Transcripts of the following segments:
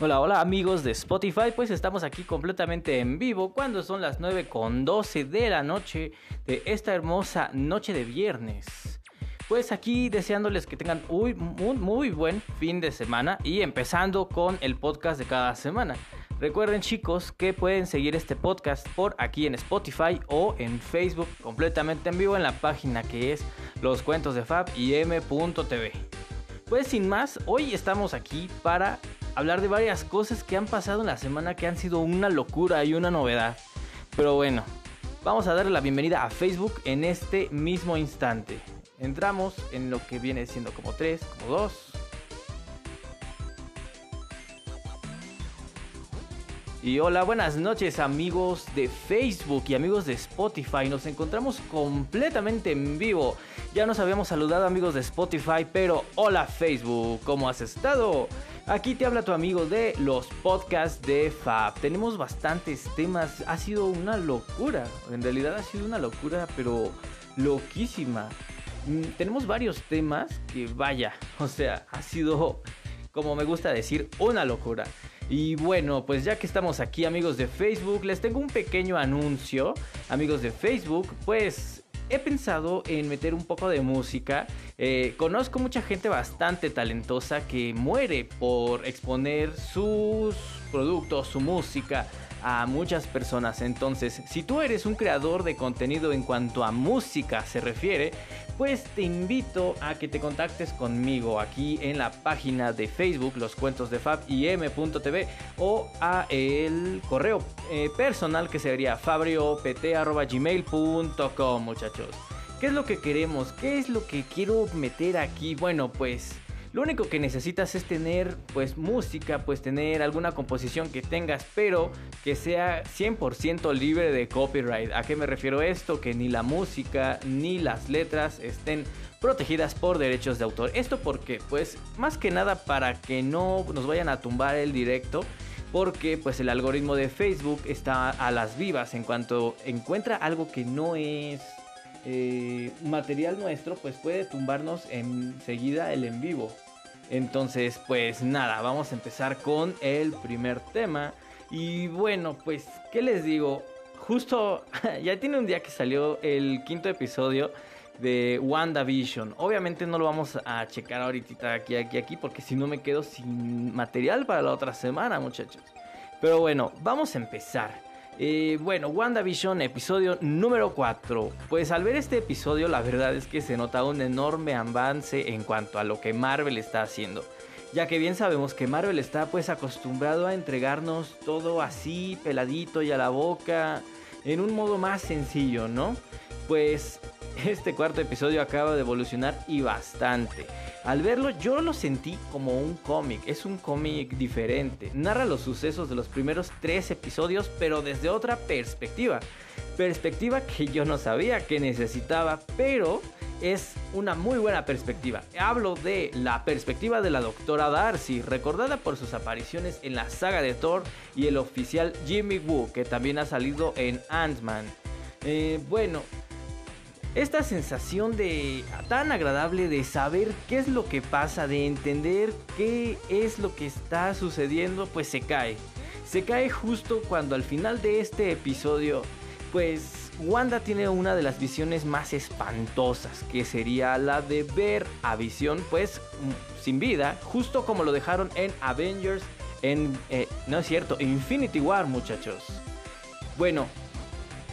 Hola, hola amigos de Spotify, pues estamos aquí completamente en vivo cuando son las 9 con 12 de la noche de esta hermosa noche de viernes. Pues aquí deseándoles que tengan un muy, muy buen fin de semana y empezando con el podcast de cada semana. Recuerden chicos que pueden seguir este podcast por aquí en Spotify o en Facebook completamente en vivo en la página que es Los Cuentos de Fab y M.tv. Pues sin más, hoy estamos aquí para hablar de varias cosas que han pasado en la semana que han sido una locura y una novedad. Pero bueno, vamos a darle la bienvenida a Facebook en este mismo instante. Entramos en lo que viene siendo como 3, como 2. Y hola, buenas noches amigos de Facebook y amigos de Spotify. Nos encontramos completamente en vivo. Ya nos habíamos saludado amigos de Spotify, pero hola Facebook, ¿cómo has estado? Aquí te habla tu amigo de los podcasts de Fab. Tenemos bastantes temas. Ha sido una locura. En realidad ha sido una locura, pero loquísima. Mm, tenemos varios temas que vaya. O sea, ha sido, como me gusta decir, una locura. Y bueno, pues ya que estamos aquí amigos de Facebook, les tengo un pequeño anuncio. Amigos de Facebook, pues he pensado en meter un poco de música. Eh, conozco mucha gente bastante talentosa que muere por exponer sus productos, su música a muchas personas. Entonces, si tú eres un creador de contenido en cuanto a música se refiere, pues te invito a que te contactes conmigo aquí en la página de Facebook, Los Cuentos de Fab y M.tv o a el correo eh, personal que sería fabriopt.gmail.com muchachos. ¿Qué es lo que queremos? ¿Qué es lo que quiero meter aquí? Bueno, pues lo único que necesitas es tener pues música, pues tener alguna composición que tengas, pero que sea 100% libre de copyright. ¿A qué me refiero esto? Que ni la música ni las letras estén protegidas por derechos de autor. ¿Esto porque Pues más que nada para que no nos vayan a tumbar el directo porque pues el algoritmo de Facebook está a las vivas en cuanto encuentra algo que no es eh, material nuestro pues puede tumbarnos enseguida el en vivo entonces, pues nada, vamos a empezar con el primer tema. Y bueno, pues, ¿qué les digo? Justo ya tiene un día que salió el quinto episodio de WandaVision. Obviamente no lo vamos a checar ahorita aquí, aquí, aquí, porque si no me quedo sin material para la otra semana, muchachos. Pero bueno, vamos a empezar. Eh, bueno, WandaVision, episodio número 4. Pues al ver este episodio, la verdad es que se nota un enorme avance en cuanto a lo que Marvel está haciendo. Ya que bien sabemos que Marvel está pues acostumbrado a entregarnos todo así, peladito y a la boca, en un modo más sencillo, ¿no? Pues este cuarto episodio acaba de evolucionar y bastante. Al verlo yo lo sentí como un cómic, es un cómic diferente. Narra los sucesos de los primeros tres episodios pero desde otra perspectiva. Perspectiva que yo no sabía que necesitaba, pero es una muy buena perspectiva. Hablo de la perspectiva de la doctora Darcy, recordada por sus apariciones en la saga de Thor y el oficial Jimmy Woo, que también ha salido en Ant-Man. Eh, bueno, esta sensación de tan agradable de saber qué es lo que pasa, de entender qué es lo que está sucediendo, pues se cae. Se cae justo cuando al final de este episodio, pues Wanda tiene una de las visiones más espantosas, que sería la de ver a Visión pues sin vida, justo como lo dejaron en Avengers, en, eh, no es cierto, Infinity War muchachos. Bueno,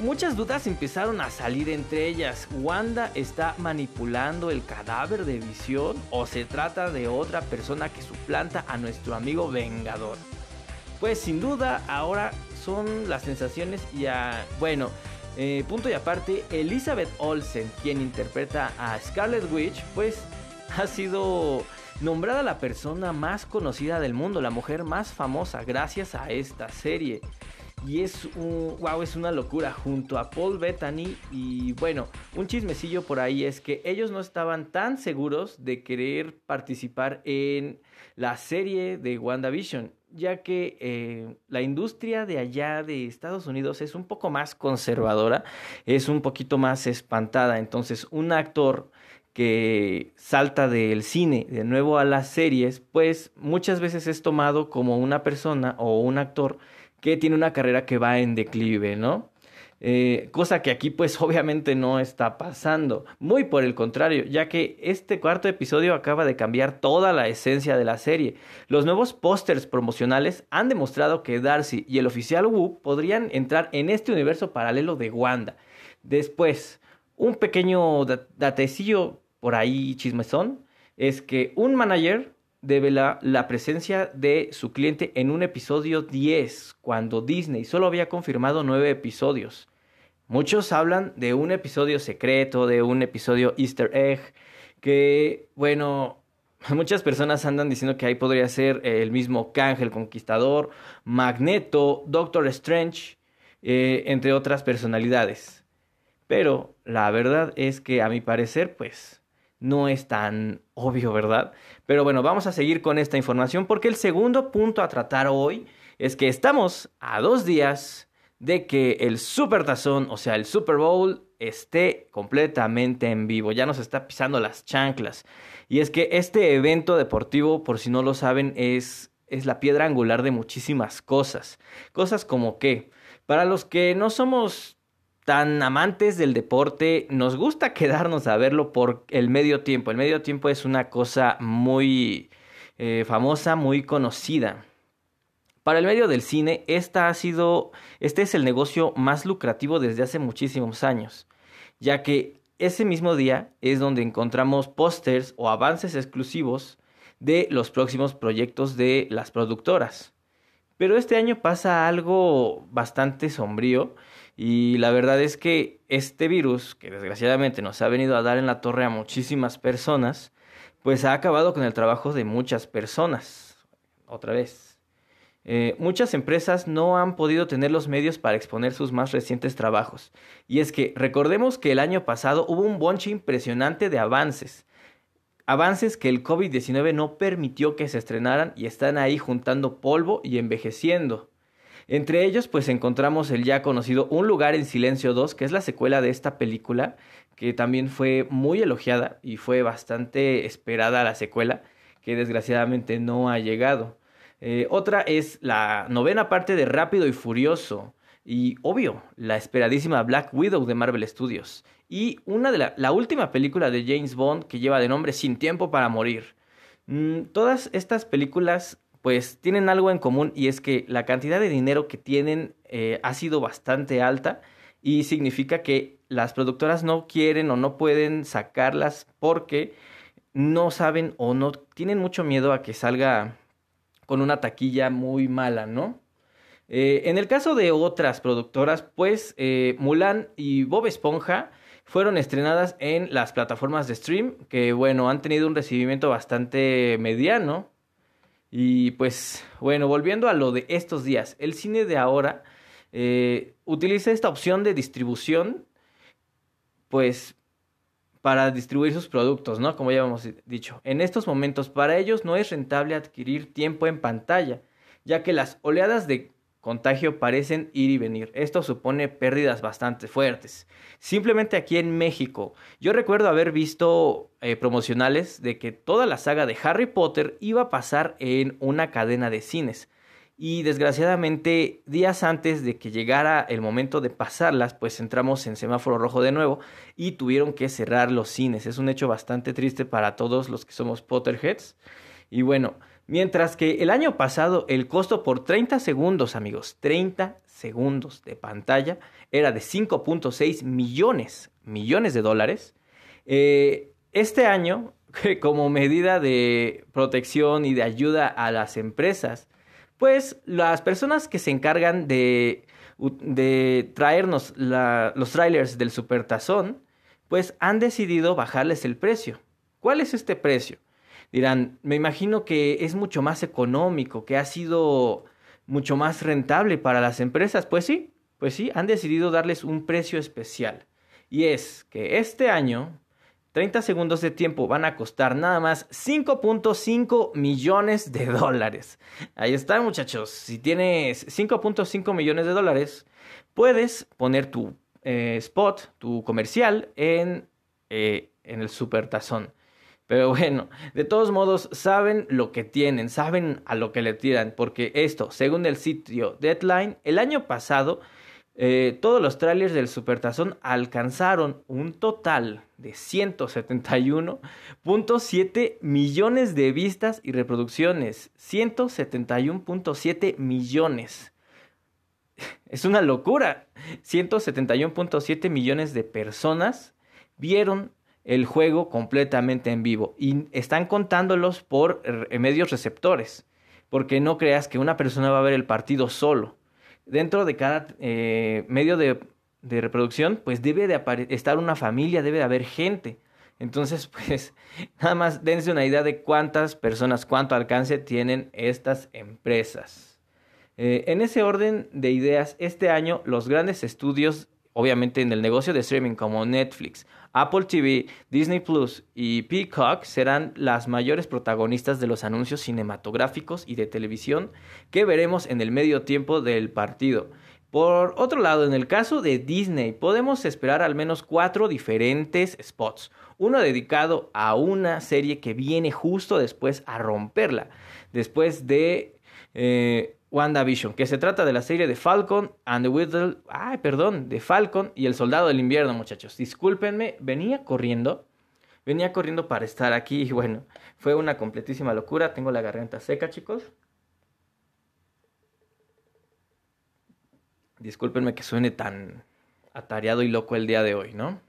Muchas dudas empezaron a salir entre ellas. ¿Wanda está manipulando el cadáver de Visión o se trata de otra persona que suplanta a nuestro amigo Vengador? Pues sin duda ahora son las sensaciones y a... Bueno, eh, punto y aparte, Elizabeth Olsen, quien interpreta a Scarlet Witch, pues ha sido nombrada la persona más conocida del mundo, la mujer más famosa gracias a esta serie. Y es un, wow, es una locura junto a Paul Bettany. Y bueno, un chismecillo por ahí es que ellos no estaban tan seguros de querer participar en la serie de WandaVision, ya que eh, la industria de allá de Estados Unidos es un poco más conservadora, es un poquito más espantada. Entonces, un actor que salta del cine de nuevo a las series, pues muchas veces es tomado como una persona o un actor que tiene una carrera que va en declive, ¿no? Eh, cosa que aquí pues obviamente no está pasando, muy por el contrario, ya que este cuarto episodio acaba de cambiar toda la esencia de la serie. Los nuevos pósters promocionales han demostrado que Darcy y el oficial Wu podrían entrar en este universo paralelo de Wanda. Después, un pequeño datecillo por ahí chismezón es que un manager devela la presencia de su cliente en un episodio 10, cuando Disney solo había confirmado 9 episodios. Muchos hablan de un episodio secreto, de un episodio easter egg, que, bueno, muchas personas andan diciendo que ahí podría ser el mismo Kang el Conquistador, Magneto, Doctor Strange, eh, entre otras personalidades. Pero la verdad es que a mi parecer, pues, no es tan obvio, ¿verdad? Pero bueno, vamos a seguir con esta información porque el segundo punto a tratar hoy es que estamos a dos días de que el Super Tazón, o sea, el Super Bowl, esté completamente en vivo. Ya nos está pisando las chanclas. Y es que este evento deportivo, por si no lo saben, es, es la piedra angular de muchísimas cosas. Cosas como que, para los que no somos tan amantes del deporte, nos gusta quedarnos a verlo por el medio tiempo. El medio tiempo es una cosa muy eh, famosa, muy conocida. Para el medio del cine, esta ha sido, este es el negocio más lucrativo desde hace muchísimos años, ya que ese mismo día es donde encontramos pósters o avances exclusivos de los próximos proyectos de las productoras. Pero este año pasa algo bastante sombrío y la verdad es que este virus, que desgraciadamente nos ha venido a dar en la torre a muchísimas personas, pues ha acabado con el trabajo de muchas personas. Otra vez. Eh, muchas empresas no han podido tener los medios para exponer sus más recientes trabajos. Y es que recordemos que el año pasado hubo un bonche impresionante de avances. Avances que el COVID-19 no permitió que se estrenaran y están ahí juntando polvo y envejeciendo. Entre ellos, pues encontramos el ya conocido Un lugar en silencio 2, que es la secuela de esta película, que también fue muy elogiada y fue bastante esperada la secuela, que desgraciadamente no ha llegado. Eh, otra es la novena parte de Rápido y Furioso. Y obvio, la esperadísima Black Widow de Marvel Studios. Y una de la, última película de James Bond que lleva de nombre Sin Tiempo para Morir. Mm, todas estas películas pues tienen algo en común y es que la cantidad de dinero que tienen eh, ha sido bastante alta y significa que las productoras no quieren o no pueden sacarlas porque no saben o no tienen mucho miedo a que salga con una taquilla muy mala, ¿no? Eh, en el caso de otras productoras, pues eh, Mulan y Bob Esponja fueron estrenadas en las plataformas de stream, que bueno, han tenido un recibimiento bastante mediano. Y pues bueno, volviendo a lo de estos días, el cine de ahora eh, utiliza esta opción de distribución, pues para distribuir sus productos, ¿no? Como ya hemos dicho. En estos momentos, para ellos no es rentable adquirir tiempo en pantalla, ya que las oleadas de contagio parecen ir y venir. Esto supone pérdidas bastante fuertes. Simplemente aquí en México, yo recuerdo haber visto eh, promocionales de que toda la saga de Harry Potter iba a pasar en una cadena de cines y desgraciadamente días antes de que llegara el momento de pasarlas, pues entramos en semáforo rojo de nuevo y tuvieron que cerrar los cines. Es un hecho bastante triste para todos los que somos Potterheads. Y bueno, mientras que el año pasado el costo por 30 segundos, amigos, 30 segundos de pantalla era de 5.6 millones, millones de dólares. Eh, este año, como medida de protección y de ayuda a las empresas, pues las personas que se encargan de, traernos los trailers del Supertazón, pues han decidido bajarles el precio. ¿Cuál es este precio? Dirán, me imagino que es mucho más económico, que ha sido mucho más rentable para las empresas. Pues sí, pues sí, han decidido darles un precio especial. Y es que este año 30 segundos de tiempo van a costar nada más 5.5 millones de dólares. Ahí está, muchachos. Si tienes 5.5 millones de dólares, puedes poner tu eh, spot, tu comercial en, eh, en el. Pero bueno, de todos modos, saben lo que tienen, saben a lo que le tiran, porque esto, según el sitio Deadline, el año pasado eh, todos los trailers del Supertazón alcanzaron un total de 171.7 millones de vistas y reproducciones. 171.7 millones. Es una locura. 171.7 millones de personas vieron el juego completamente en vivo y están contándolos por medios receptores. Porque no creas que una persona va a ver el partido solo dentro de cada eh, medio de, reproducción, pues debe de estar una familia, debe de haber gente. Entonces, pues, nada más dense una idea de cuántas personas, cuánto alcance tienen estas empresas. Eh, en ese orden de ideas, este año los grandes estudios, obviamente en el negocio de streaming como Netflix, Apple TV, Disney Plus y Peacock serán las mayores protagonistas de los anuncios cinematográficos y de televisión que veremos en el medio tiempo del partido. Por otro lado, en el caso de Disney, podemos esperar al menos cuatro diferentes spots. Uno dedicado a una serie que viene justo después a romperla. Después de eh, WandaVision, que se trata de la serie de Falcon and the ay, perdón, de Falcon y el Soldado del Invierno, muchachos. Discúlpenme, venía corriendo, venía corriendo para estar aquí y bueno, fue una completísima locura. Tengo la garganta seca, chicos. Discúlpenme que suene tan atareado y loco el día de hoy, ¿no?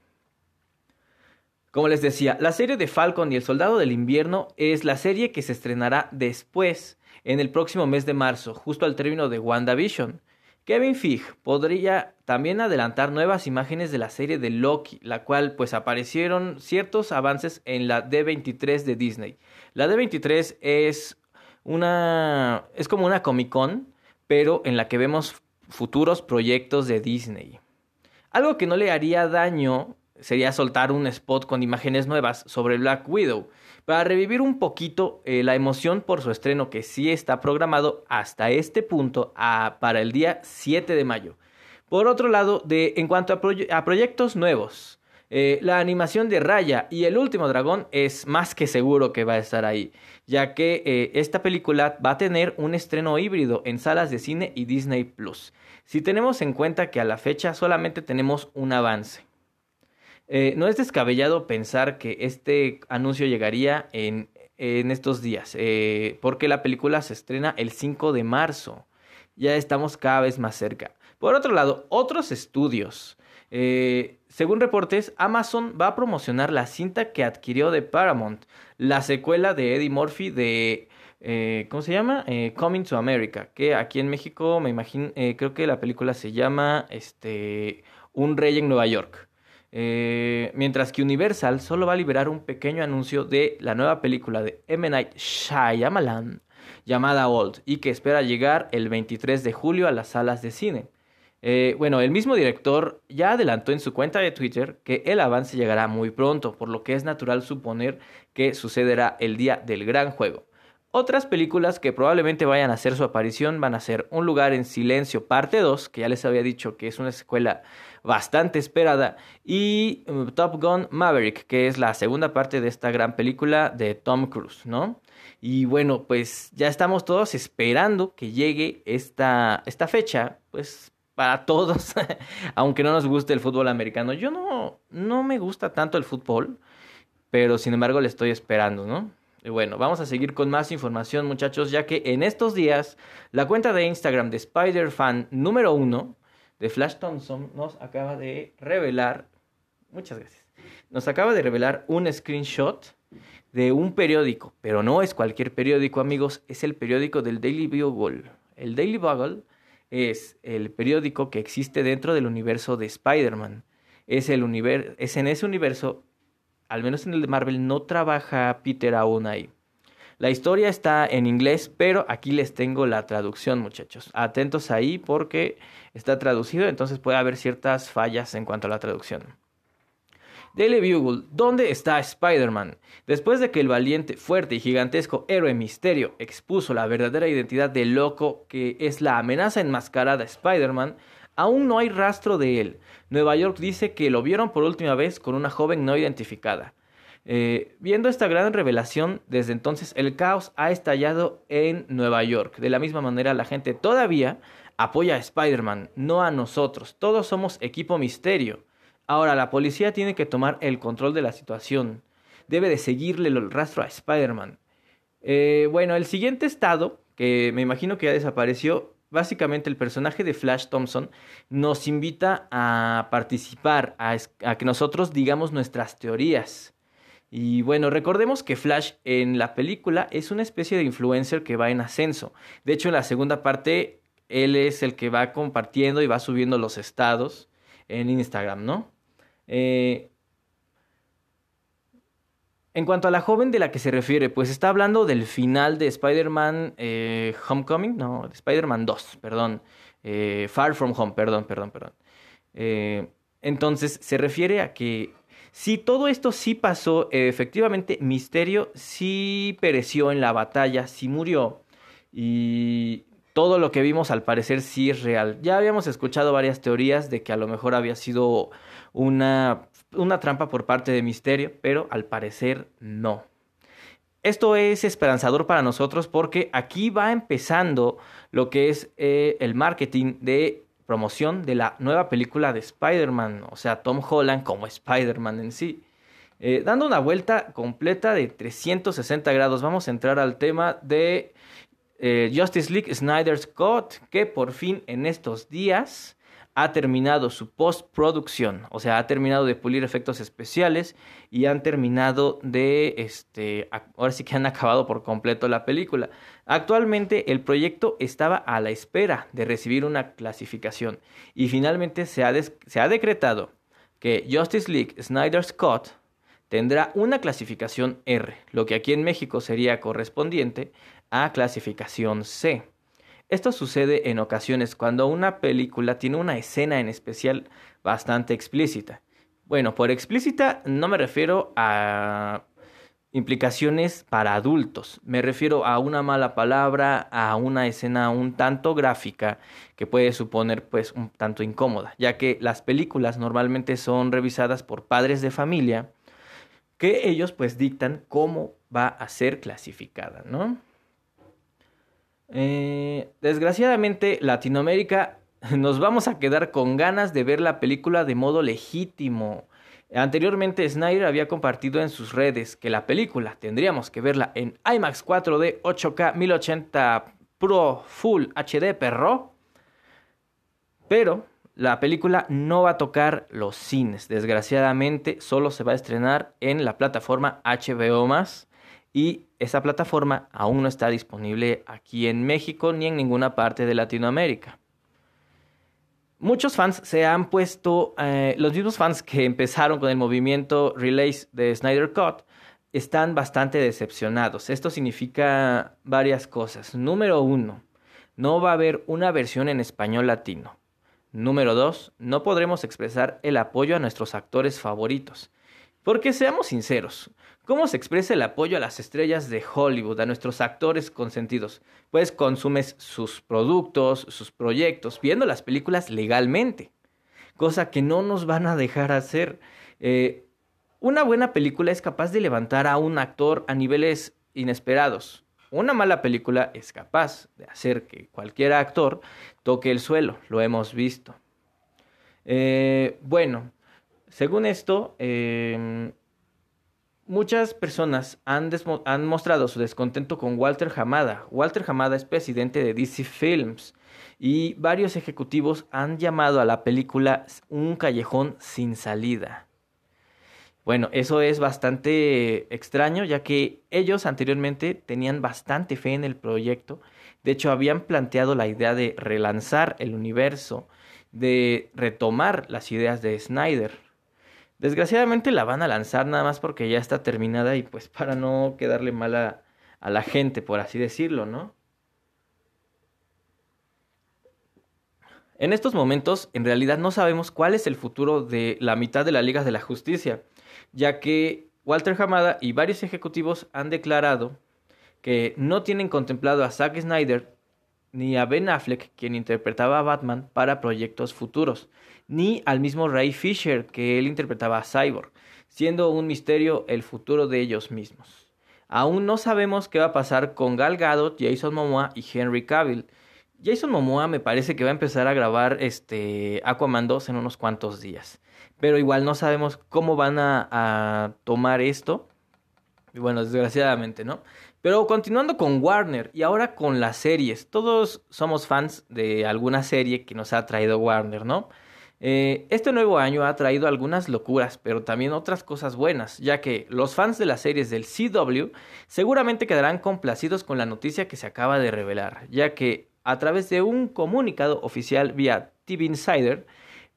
Como les decía, la serie de Falcon y el Soldado del Invierno es la serie que se estrenará después en el próximo mes de marzo, justo al término de WandaVision. Kevin Feige podría también adelantar nuevas imágenes de la serie de Loki, la cual pues aparecieron ciertos avances en la D23 de Disney. La D23 es una es como una Comic Con, pero en la que vemos futuros proyectos de Disney. Algo que no le haría daño sería soltar un spot con imágenes nuevas sobre Black Widow, para revivir un poquito eh, la emoción por su estreno que sí está programado hasta este punto para el día 7 de mayo. Por otro lado, en cuanto a, proyectos nuevos, eh, la animación de Raya y El último dragón es más que seguro que va a estar ahí, ya que eh, esta película va a tener un estreno híbrido en salas de cine y Disney Plus. Si tenemos en cuenta que a la fecha solamente tenemos un avance. Eh, no es descabellado pensar que este anuncio llegaría en, estos días, eh, porque la película se estrena el 5 de marzo. Ya estamos cada vez más cerca. Por otro lado, otros estudios. Eh, según reportes, Amazon va a promocionar la cinta que adquirió de Paramount, la secuela de Eddie Murphy de ¿cómo se llama? Coming to America, que aquí en México me imagino, creo que la película se llama este, Un Rey en Nueva York. Eh, mientras que Universal solo va a liberar un pequeño anuncio de la nueva película de M. Night Shyamalan llamada Old y que espera llegar el 23 de julio a las salas de cine. Eh, bueno, el mismo director ya adelantó en su cuenta de Twitter que el avance llegará muy pronto, por lo que es natural suponer que sucederá el día del gran juego. Otras películas que probablemente vayan a hacer su aparición van a ser Un lugar en silencio parte 2, que ya les había dicho que es una secuela bastante esperada, y um, Top Gun Maverick, que es la segunda parte de esta gran película de Tom Cruise, ¿no? Y bueno, pues ya estamos todos esperando que llegue esta, esta fecha, pues para todos, aunque no nos guste el fútbol americano. Yo no, no me gusta tanto el fútbol, pero sin embargo le estoy esperando, ¿no? Y bueno, vamos a seguir con más información, muchachos, ya que en estos días la cuenta de Instagram de Spider-Fan número uno de Flash Thompson nos acaba de revelar, muchas gracias, nos acaba de revelar un screenshot de un periódico, pero no es cualquier periódico, amigos, es el periódico del Daily Bugle. El Daily Bugle es el periódico que existe dentro del universo de Spider-Man. Es, es en ese universo al menos en el de Marvel, no trabaja Peter aún ahí. La historia está en inglés, pero aquí les tengo la traducción, muchachos. Atentos ahí porque está traducido, entonces puede haber ciertas fallas en cuanto a la traducción. Daily Bugle, ¿dónde está Spider-Man? Después de que el valiente, fuerte y gigantesco héroe misterio expuso la verdadera identidad del loco que es la amenaza enmascarada Spider-Man, Aún no hay rastro de él. Nueva York dice que lo vieron por última vez con una joven no identificada. Eh, viendo esta gran revelación, desde entonces el caos ha estallado en Nueva York. De la misma manera, la gente todavía apoya a Spider-Man, no a nosotros. Todos somos equipo misterio. Ahora, la policía tiene que tomar el control de la situación. Debe de seguirle el rastro a Spider-Man. Eh, bueno, el siguiente estado, que me imagino que ya desapareció, básicamente el personaje de Flash Thompson nos invita a participar, a, que nosotros digamos nuestras teorías. Y bueno, recordemos que Flash en la película es una especie de influencer que va en ascenso. De hecho, en la segunda parte, él es el que va compartiendo y va subiendo los estados en Instagram, ¿no? Eh, en cuanto a la joven de la que se refiere, pues está hablando del final de Spider-Man eh, Homecoming, no, de Spider-Man 2, perdón, eh, Far From Home, perdón, perdón, perdón. Entonces se refiere a que si todo esto sí pasó, efectivamente Misterio sí pereció en la batalla, sí murió y todo lo que vimos al parecer sí es real. Ya habíamos escuchado varias teorías de que a lo mejor había sido una una trampa por parte de Misterio, pero al parecer no. Esto es esperanzador para nosotros porque aquí va empezando lo que es eh, el marketing de promoción de la nueva película de Spider-Man, o sea, Tom Holland como Spider-Man en sí. Eh, dando una vuelta completa de 360 grados, vamos a entrar al tema de eh, Justice League Snyder Scott, que por fin en estos días ha terminado su postproducción, o sea, ha terminado de pulir efectos especiales y han terminado de, este, ahora sí que han acabado por completo la película. Actualmente el proyecto estaba a la espera de recibir una clasificación y finalmente se ha, se ha decretado que Justice League Snyder Scott tendrá una clasificación R, lo que aquí en México sería correspondiente a clasificación C. Esto sucede en ocasiones cuando una película tiene una escena en especial bastante explícita. Bueno, por explícita no me refiero a implicaciones para adultos. Me refiero a una mala palabra, a una escena un tanto gráfica que puede suponer pues un tanto incómoda, ya que las películas normalmente son revisadas por padres de familia que ellos pues dictan cómo va a ser clasificada, ¿no? Eh, desgraciadamente, Latinoamérica nos vamos a quedar con ganas de ver la película de modo legítimo. Anteriormente Snyder había compartido en sus redes que la película tendríamos que verla en IMAX 4D 8K 1080 Pro Full HD perro. Pero la película no va a tocar los cines. Desgraciadamente solo se va a estrenar en la plataforma HBO y esa plataforma aún no está disponible aquí en México ni en ninguna parte de Latinoamérica. Muchos fans se han puesto, eh, los mismos fans que empezaron con el movimiento Relays de Snyder Cut, están bastante decepcionados. Esto significa varias cosas. Número uno, no va a haber una versión en español latino. Número dos, no podremos expresar el apoyo a nuestros actores favoritos. Porque seamos sinceros, ¿Cómo se expresa el apoyo a las estrellas de Hollywood, a nuestros actores consentidos? Pues consumes sus productos, sus proyectos, viendo las películas legalmente, cosa que no nos van a dejar hacer. Eh, una buena película es capaz de levantar a un actor a niveles inesperados. Una mala película es capaz de hacer que cualquier actor toque el suelo, lo hemos visto. Eh, bueno, según esto, eh, Muchas personas han, mostrado su descontento con Walter Hamada. Walter Hamada es presidente de DC Films y varios ejecutivos han llamado a la película un callejón sin salida. Bueno, eso es bastante extraño ya que ellos anteriormente tenían bastante fe en el proyecto. De hecho, habían planteado la idea de relanzar el universo, de retomar las ideas de Snyder. Desgraciadamente la van a lanzar nada más porque ya está terminada y pues para no quedarle mal a, la gente, por así decirlo, ¿no? En estos momentos, en realidad no sabemos cuál es el futuro de la mitad de la Liga de la Justicia, ya que Walter Hamada y varios ejecutivos han declarado que no tienen contemplado a Zack Snyder ni a Ben Affleck, quien interpretaba a Batman, para proyectos futuros, ni al mismo Ray Fisher, que él interpretaba a Cyborg. siendo un misterio el futuro de ellos mismos. Aún no sabemos qué va a pasar con Gal Gadot, Jason Momoa y Henry Cavill. Jason Momoa me parece que va a empezar a grabar este Aquaman 2 en unos cuantos días. Pero igual no sabemos cómo van a, a tomar esto. Y bueno, desgraciadamente, ¿no? Pero continuando con Warner y ahora con las series. Todos somos fans de alguna serie que nos ha traído Warner, ¿no? Eh, este nuevo año ha traído algunas locuras, pero también otras cosas buenas, ya que los fans de las series del CW seguramente quedarán complacidos con la noticia que se acaba de revelar, ya que a través de un comunicado oficial vía TV Insider,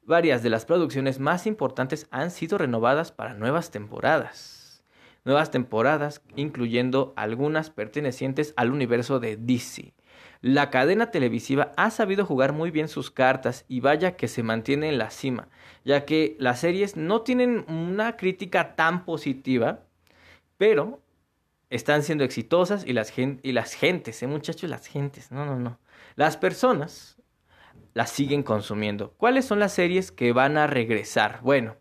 varias de las producciones más importantes han sido renovadas para nuevas temporadas. Nuevas temporadas, incluyendo algunas pertenecientes al universo de DC la cadena televisiva ha sabido jugar muy bien sus cartas y vaya que se mantiene en la cima, ya que las series no tienen una crítica tan positiva, pero están siendo exitosas y las, y las gentes, ¿eh, muchachos? Las gentes, no, no, no. Las personas las siguen consumiendo. ¿Cuáles son las series que van a regresar? Bueno,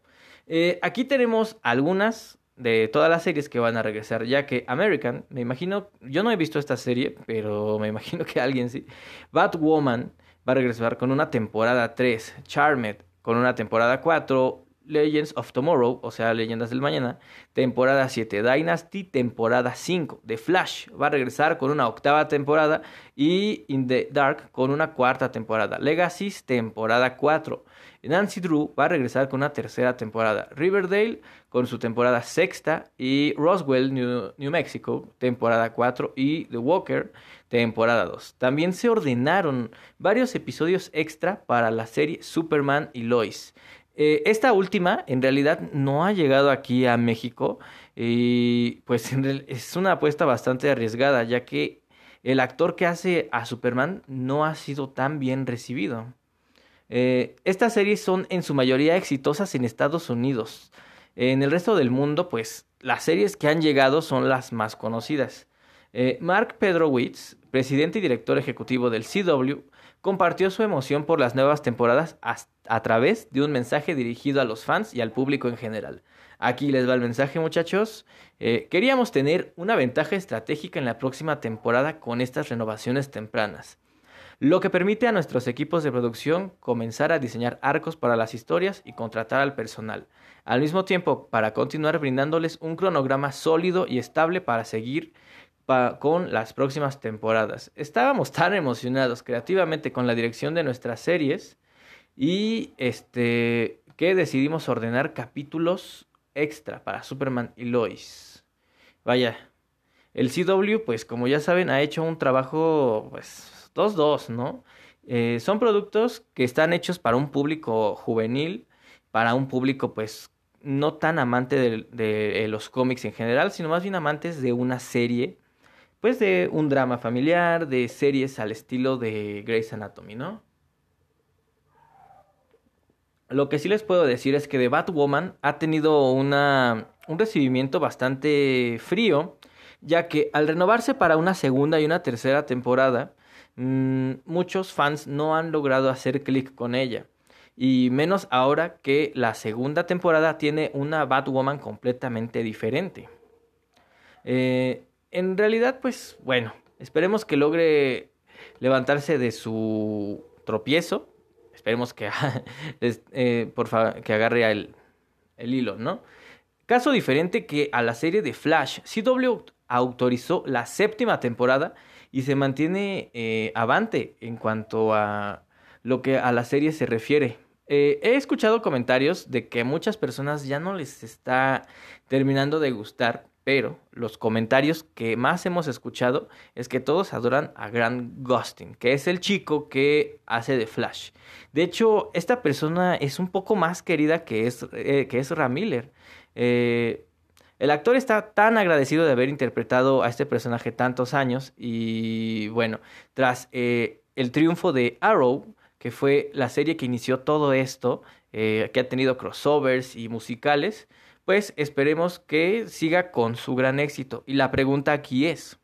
eh, aquí tenemos algunas de todas las series que van a regresar, ya que American, me imagino, yo no he visto esta serie, pero me imagino que alguien sí. Batwoman va a regresar con una temporada 3, Charmed con una temporada 4, Legends of Tomorrow, o sea, Leyendas del Mañana, temporada 7, Dynasty, temporada 5, The Flash va a regresar con una octava temporada y In the Dark con una cuarta temporada, Legacy, temporada 4. Nancy Drew va a regresar con una tercera temporada. Riverdale con su temporada sexta. Y Roswell, New, Mexico, temporada 4. Y The Walker, temporada 2. También se ordenaron varios episodios extra para la serie Superman y Lois. Eh, esta última en realidad no ha llegado aquí a México y pues es una apuesta bastante arriesgada ya que el actor que hace a Superman no ha sido tan bien recibido. Eh, estas series son en su mayoría exitosas en Estados Unidos. En el resto del mundo, pues las series que han llegado son las más conocidas. Eh, Mark Pedrowitz, presidente y director ejecutivo del CW, compartió su emoción por las nuevas temporadas a, través de un mensaje dirigido a los fans y al público en general. Aquí les va el mensaje muchachos. Eh, queríamos tener una ventaja estratégica en la próxima temporada con estas renovaciones tempranas lo que permite a nuestros equipos de producción comenzar a diseñar arcos para las historias y contratar al personal, al mismo tiempo para continuar brindándoles un cronograma sólido y estable para seguir con las próximas temporadas. Estábamos tan emocionados creativamente con la dirección de nuestras series y este que decidimos ordenar capítulos extra para Superman y Lois. Vaya, el CW, pues como ya saben, ha hecho un trabajo pues dos, dos, ¿no? Eh, son productos que están hechos para un público juvenil, para un público pues no tan amante de, los cómics en general, sino más bien amantes de una serie, pues de un drama familiar, de series al estilo de Grey's Anatomy, ¿no? Lo que sí les puedo decir es que The Batwoman ha tenido una, un recibimiento bastante frío, ya que al renovarse para una segunda y una tercera temporada, Mm, muchos fans no han logrado hacer clic con ella. Y menos ahora que la segunda temporada tiene una Batwoman completamente diferente. Eh, en realidad, pues bueno, esperemos que logre levantarse de su tropiezo. Esperemos que, eh, por favor, que agarre el, el hilo, ¿no? Caso diferente que a la serie de Flash, CW autorizó la séptima temporada y se mantiene eh, avante en cuanto a lo que a la serie se refiere. Eh, he escuchado comentarios de que muchas personas ya no les está terminando de gustar, pero los comentarios que más hemos escuchado es que todos adoran a Grant Gustin, que es el chico que hace de Flash. De hecho, esta persona es un poco más querida que es, eh, que es Ramiller. Eh, el actor está tan agradecido de haber interpretado a este personaje tantos años y bueno, tras eh, el triunfo de Arrow, que fue la serie que inició todo esto, eh, que ha tenido crossovers y musicales, pues esperemos que siga con su gran éxito. Y la pregunta aquí es,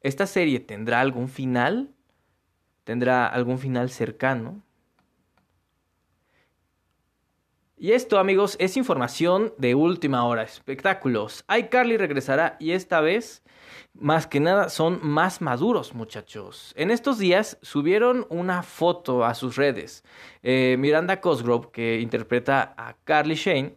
¿esta serie tendrá algún final? ¿Tendrá algún final cercano? Y esto, amigos, es información de última hora. Espectáculos. iCarly regresará y esta vez, más que nada, son más maduros, muchachos. En estos días subieron una foto a sus redes. Eh, Miranda Cosgrove, que interpreta a Carly Shane,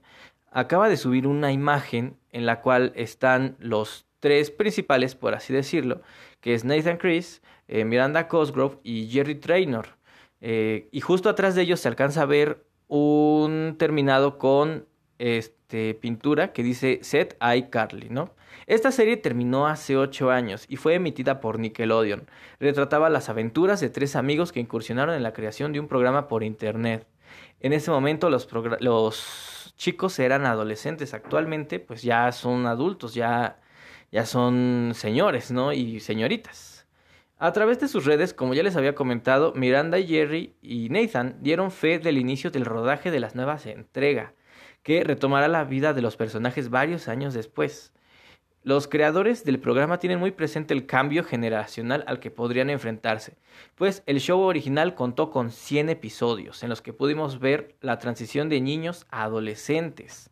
acaba de subir una imagen en la cual están los tres principales, por así decirlo, que es Nathan Chris, eh, Miranda Cosgrove y Jerry Traynor. Eh, y justo atrás de ellos se alcanza a ver un terminado con este, pintura que dice Set iCarly, ¿no? Esta serie terminó hace ocho años y fue emitida por Nickelodeon. Retrataba las aventuras de tres amigos que incursionaron en la creación de un programa por internet. En ese momento los, los chicos eran adolescentes, actualmente pues ya son adultos, ya, ya son señores, ¿no? Y señoritas. A través de sus redes, como ya les había comentado, Miranda, Jerry y Nathan dieron fe del inicio del rodaje de las nuevas entrega, que retomará la vida de los personajes varios años después. Los creadores del programa tienen muy presente el cambio generacional al que podrían enfrentarse, pues el show original contó con 100 episodios en los que pudimos ver la transición de niños a adolescentes.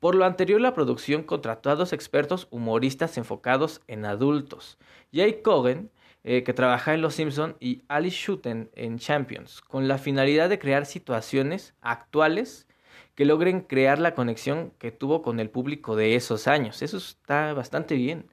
Por lo anterior, la producción contrató a dos expertos humoristas enfocados en adultos, Jake Cogan, eh, que trabaja en Los Simpson, y Alice Shuten en Champions, con la finalidad de crear situaciones actuales que logren crear la conexión que tuvo con el público de esos años. Eso está bastante bien.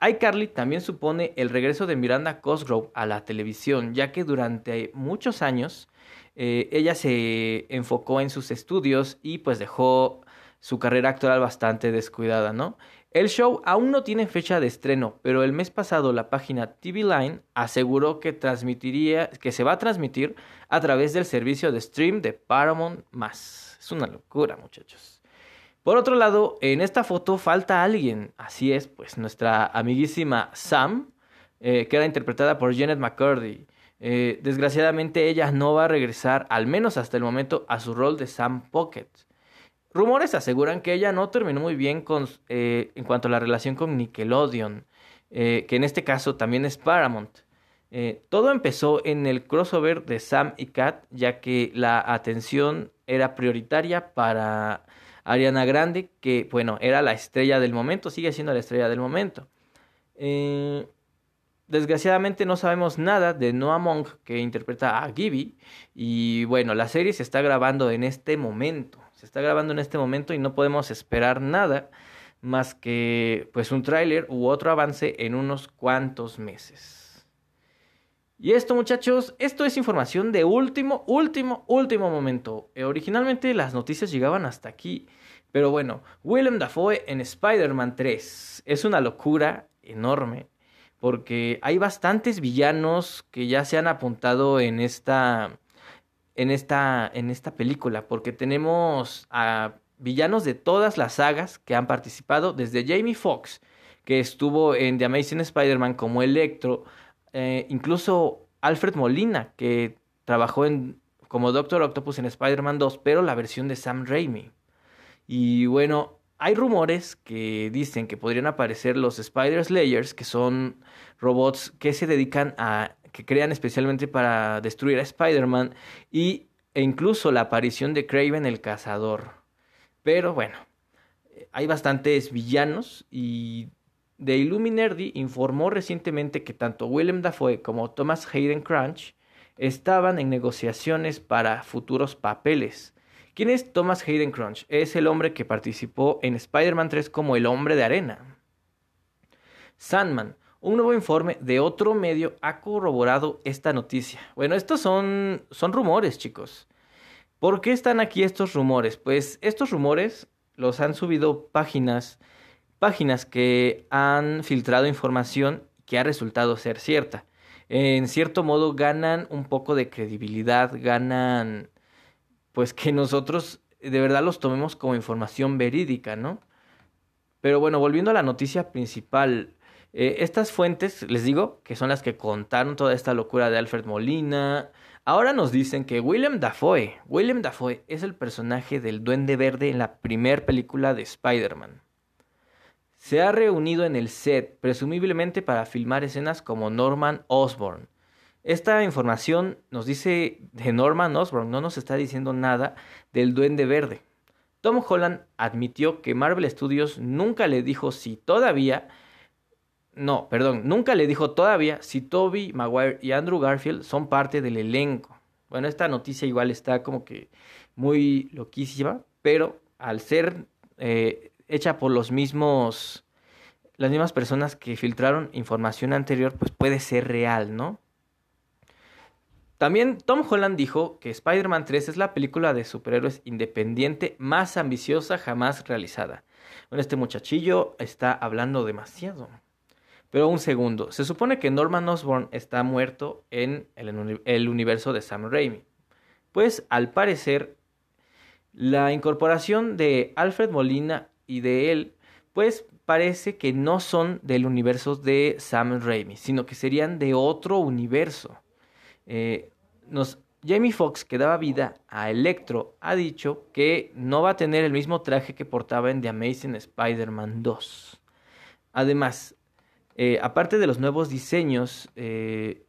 iCarly también supone el regreso de Miranda Cosgrove a la televisión, ya que durante muchos años eh, ella se enfocó en sus estudios y pues dejó su carrera actoral bastante descuidada, ¿no? El show aún no tiene fecha de estreno, pero el mes pasado la página TV Line aseguró que transmitiría, que se va a transmitir a través del servicio de stream de Paramount. Es una locura, muchachos. Por otro lado, en esta foto falta alguien. Así es, pues nuestra amiguísima Sam, eh, que era interpretada por Janet McCurdy. Eh, desgraciadamente ella no va a regresar, al menos hasta el momento, a su rol de Sam Pocket. Rumores aseguran que ella no terminó muy bien eh, en cuanto a la relación con Nickelodeon, eh, que en este caso también es Paramount. Eh, todo empezó en el crossover de Sam y Kat, ya que la atención era prioritaria para Ariana Grande, que bueno, era la estrella del momento, sigue siendo la estrella del momento. desgraciadamente no sabemos nada de Noah Monk, que interpreta a Gibby, y bueno, la serie se está grabando en este momento. Se está grabando en este momento y no podemos esperar nada más que pues un tráiler u otro avance en unos cuantos meses. Y esto muchachos, esto es información de último, último, último momento. Eh, originalmente las noticias llegaban hasta aquí, pero bueno, Willem Dafoe en Spider-Man 3 es una locura enorme porque hay bastantes villanos que ya se han apuntado en esta en esta, en esta película, porque tenemos a villanos de todas las sagas que han participado, desde Jamie Foxx, que estuvo en The Amazing Spider-Man como Electro, eh, incluso Alfred Molina, que trabajó en, como Doctor Octopus en Spider-Man 2, pero la versión de Sam Raimi. Y bueno, hay rumores que dicen que podrían aparecer los Spider Slayers, que son robots que se dedican a que crean especialmente para destruir a Spider-Man y, e incluso la aparición de Craven el cazador. Pero bueno, hay bastantes villanos y The Illuminati informó recientemente que tanto Willem Dafoe como Thomas Hayden Crunch estaban en negociaciones para futuros papeles. ¿Quién es Thomas Hayden Crunch? Es el hombre que participó en Spider-Man 3 como el hombre de arena. Sandman un nuevo informe de otro medio ha corroborado esta noticia. Bueno, estos son, son rumores, chicos. ¿Por qué están aquí estos rumores? Pues estos rumores los han subido páginas, páginas que han filtrado información que ha resultado ser cierta. En cierto modo ganan un poco de credibilidad, ganan pues que nosotros de verdad los tomemos como información verídica, ¿no? Pero bueno, volviendo a la noticia principal, eh, estas fuentes, les digo, que son las que contaron toda esta locura de Alfred Molina, ahora nos dicen que William Dafoe, William Dafoe es el personaje del Duende Verde en la primera película de Spider-Man. Se ha reunido en el set, presumiblemente para filmar escenas como Norman Osborn. Esta información nos dice de Norman Osborn, no nos está diciendo nada del Duende Verde. Tom Holland admitió que Marvel Studios nunca le dijo si todavía no, perdón, nunca le dijo todavía si Toby Maguire y Andrew Garfield son parte del elenco. Bueno, esta noticia igual está como que muy loquísima, pero al ser eh, hecha por los mismos, las mismas personas que filtraron información anterior, pues puede ser real, ¿no? También Tom Holland dijo que Spider-Man 3 es la película de superhéroes independiente más ambiciosa jamás realizada. Bueno, este muchachillo está hablando demasiado. Pero un segundo, se supone que Norman Osborn está muerto en el, universo de Sam Raimi. Pues al parecer, la incorporación de Alfred Molina y de él, pues parece que no son del universo de Sam Raimi, sino que serían de otro universo. Eh, nos, Jamie Foxx, que daba vida a Electro, ha dicho que no va a tener el mismo traje que portaba en The Amazing Spider-Man 2. Además, eh, aparte de los nuevos diseños, eh,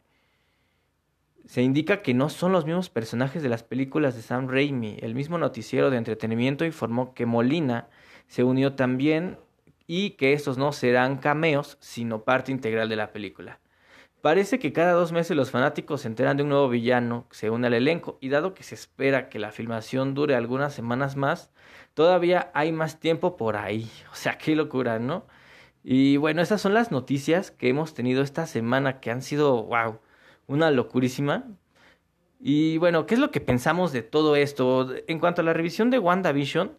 se indica que no son los mismos personajes de las películas de Sam Raimi. El mismo noticiero de entretenimiento informó que Molina se unió también y que estos no serán cameos, sino parte integral de la película. Parece que cada dos meses los fanáticos se enteran de un nuevo villano que se une al elenco y dado que se espera que la filmación dure algunas semanas más, todavía hay más tiempo por ahí. O sea, qué locura, ¿no? Y bueno, esas son las noticias que hemos tenido esta semana que han sido, wow, una locurísima. Y bueno, ¿qué es lo que pensamos de todo esto? En cuanto a la revisión de WandaVision,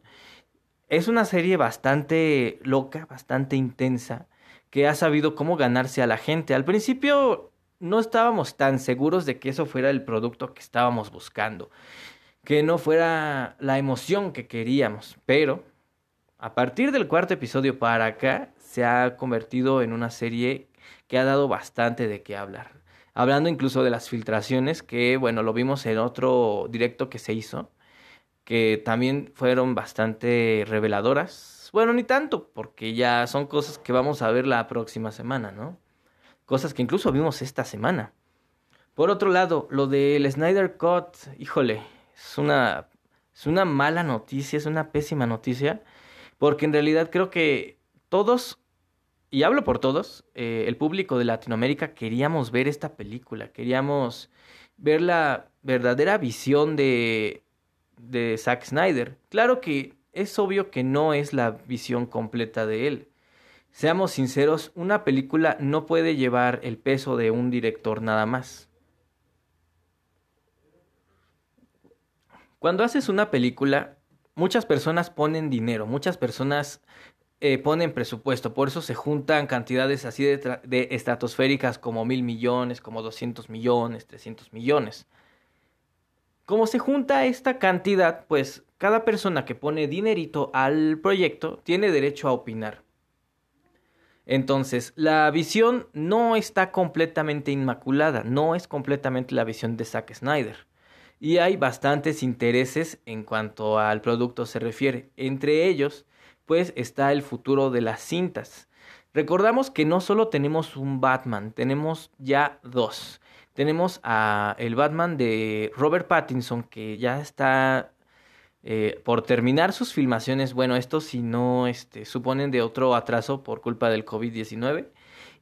es una serie bastante loca, bastante intensa, que ha sabido cómo ganarse a la gente. Al principio no estábamos tan seguros de que eso fuera el producto que estábamos buscando, que no fuera la emoción que queríamos, pero a partir del cuarto episodio para acá se ha convertido en una serie que ha dado bastante de qué hablar. Hablando incluso de las filtraciones, que bueno, lo vimos en otro directo que se hizo, que también fueron bastante reveladoras. Bueno, ni tanto, porque ya son cosas que vamos a ver la próxima semana, ¿no? Cosas que incluso vimos esta semana. Por otro lado, lo del Snyder Cut, híjole, es una, es una mala noticia, es una pésima noticia, porque en realidad creo que todos y hablo por todos, eh, el público de Latinoamérica queríamos ver esta película, queríamos ver la verdadera visión de, de Zack Snyder. Claro que es obvio que no es la visión completa de él. Seamos sinceros, una película no puede llevar el peso de un director nada más. Cuando haces una película, muchas personas ponen dinero, muchas personas eh, ponen presupuesto, por eso se juntan cantidades así de, de, estratosféricas como mil millones, como 200 millones, 300 millones. Como se junta esta cantidad, pues cada persona que pone dinerito al proyecto tiene derecho a opinar. Entonces, la visión no está completamente inmaculada, no es completamente la visión de Zack Snyder. Y hay bastantes intereses en cuanto al producto se refiere. Entre ellos, pues está el futuro de las cintas. Recordamos que no solo tenemos un Batman, tenemos ya dos. Tenemos a el Batman de Robert Pattinson que ya está eh, por terminar sus filmaciones. Bueno, esto si no este, suponen de otro atraso por culpa del COVID-19.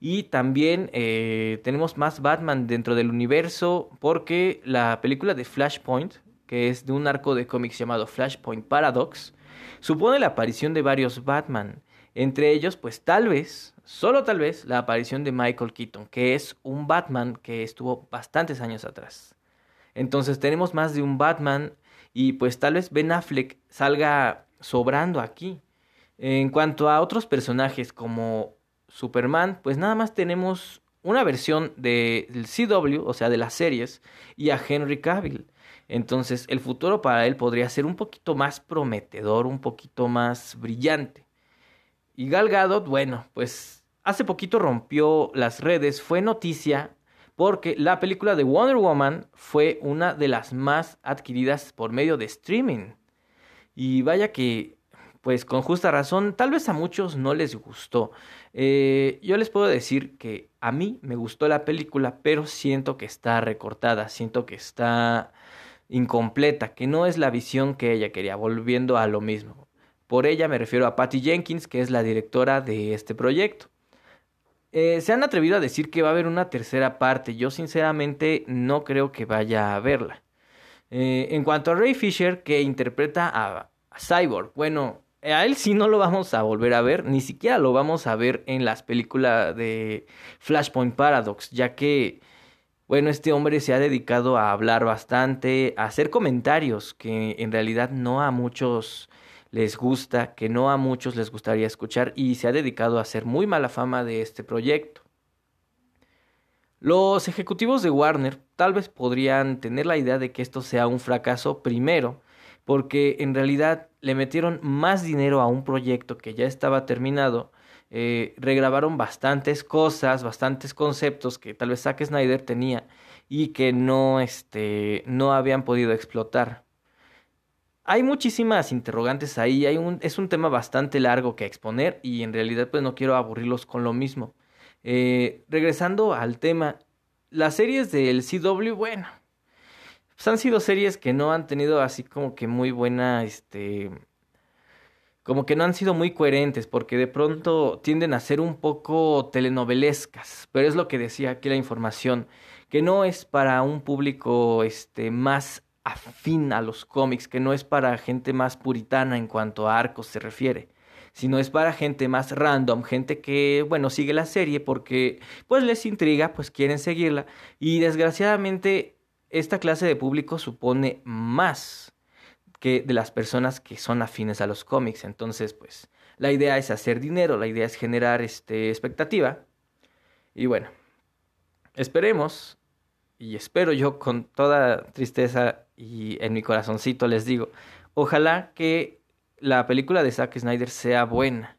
Y también eh, tenemos más Batman dentro del universo porque la película de Flashpoint, que es de un arco de cómics llamado Flashpoint Paradox, supone la aparición de varios Batman. Entre ellos, pues tal vez, solo tal vez, la aparición de Michael Keaton, que es un Batman que estuvo bastantes años atrás. Entonces tenemos más de un Batman y pues tal vez Ben Affleck salga sobrando aquí. En cuanto a otros personajes como Superman, pues nada más tenemos una versión del CW, o sea, de las series, y a Henry Cavill. Entonces el futuro para él podría ser un poquito más prometedor, un poquito más brillante. Y Gal Gadot, bueno, pues hace poquito rompió las redes, fue noticia porque la película de Wonder Woman fue una de las más adquiridas por medio de streaming. Y vaya que pues con justa razón, tal vez a muchos no les gustó. Eh, yo les puedo decir que a mí me gustó la película, pero siento que está recortada, siento que está incompleta, que no es la visión que ella quería, volviendo a lo mismo. Por ella me refiero a Patty Jenkins, que es la directora de este proyecto. Eh, se han atrevido a decir que va a haber una tercera parte. Yo sinceramente no creo que vaya a verla. Eh, en cuanto a Ray Fisher, que interpreta a, Cyborg, bueno, a él sí no lo vamos a volver a ver, ni siquiera lo vamos a ver en las películas de Flashpoint Paradox, ya que, bueno, este hombre se ha dedicado a hablar bastante, a hacer comentarios que en realidad no a muchos les gusta, que no a muchos les gustaría escuchar y se ha dedicado a hacer muy mala fama de este proyecto. Los ejecutivos de Warner tal vez podrían tener la idea de que esto sea un fracaso primero, porque en realidad le metieron más dinero a un proyecto que ya estaba terminado, eh, regrabaron bastantes cosas, bastantes conceptos que tal vez Zack Snyder tenía y que no, este, no habían podido explotar hay muchísimas interrogantes ahí, hay un, es un tema bastante largo que exponer y en realidad pues no quiero aburrirlos con lo mismo. Eh, regresando al tema, las series del CW, bueno, pues han sido series que no han tenido así como que muy buena, este, como que no han sido muy coherentes porque de pronto tienden a ser un poco telenovelescas, pero es lo que decía aquí la información, que no es para un público este más afín a los cómics, que no es para gente más puritana en cuanto a arcos se refiere, sino es para gente más random, gente que, bueno, sigue la serie porque pues les intriga, pues quieren seguirla y desgraciadamente esta clase de público supone más que de las personas que son afines a los cómics, entonces pues la idea es hacer dinero, la idea es generar este expectativa. Y bueno, esperemos y espero yo con toda tristeza y en mi corazoncito les digo, ojalá que la película de Zack Snyder sea buena,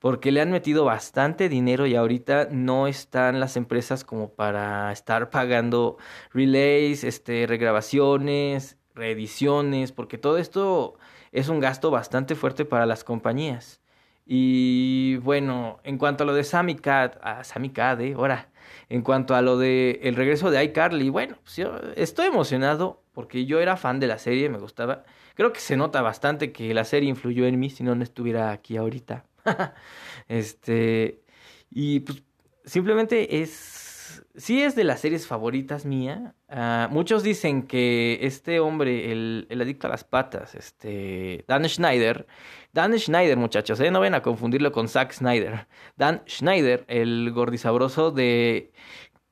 porque le han metido bastante dinero y ahorita no están las empresas como para estar pagando relays, este, regrabaciones, reediciones, porque todo esto es un gasto bastante fuerte para las compañías. Y bueno, en cuanto a lo de Sammy Cat, a Sammy Cat, eh, ahora, en cuanto a lo de el regreso de iCarly, bueno, pues yo estoy emocionado porque yo era fan de la serie, me gustaba. Creo que se nota bastante que la serie influyó en mí, si no, no estuviera aquí ahorita. este, y pues simplemente es, sí es de las series favoritas mía. Ah, muchos dicen que este hombre, el, el adicto a las patas, este, Dan Schneider, Dan Schneider, muchachos, ¿eh? no ven a confundirlo con Zack Snyder. Dan Schneider, el gordisabroso de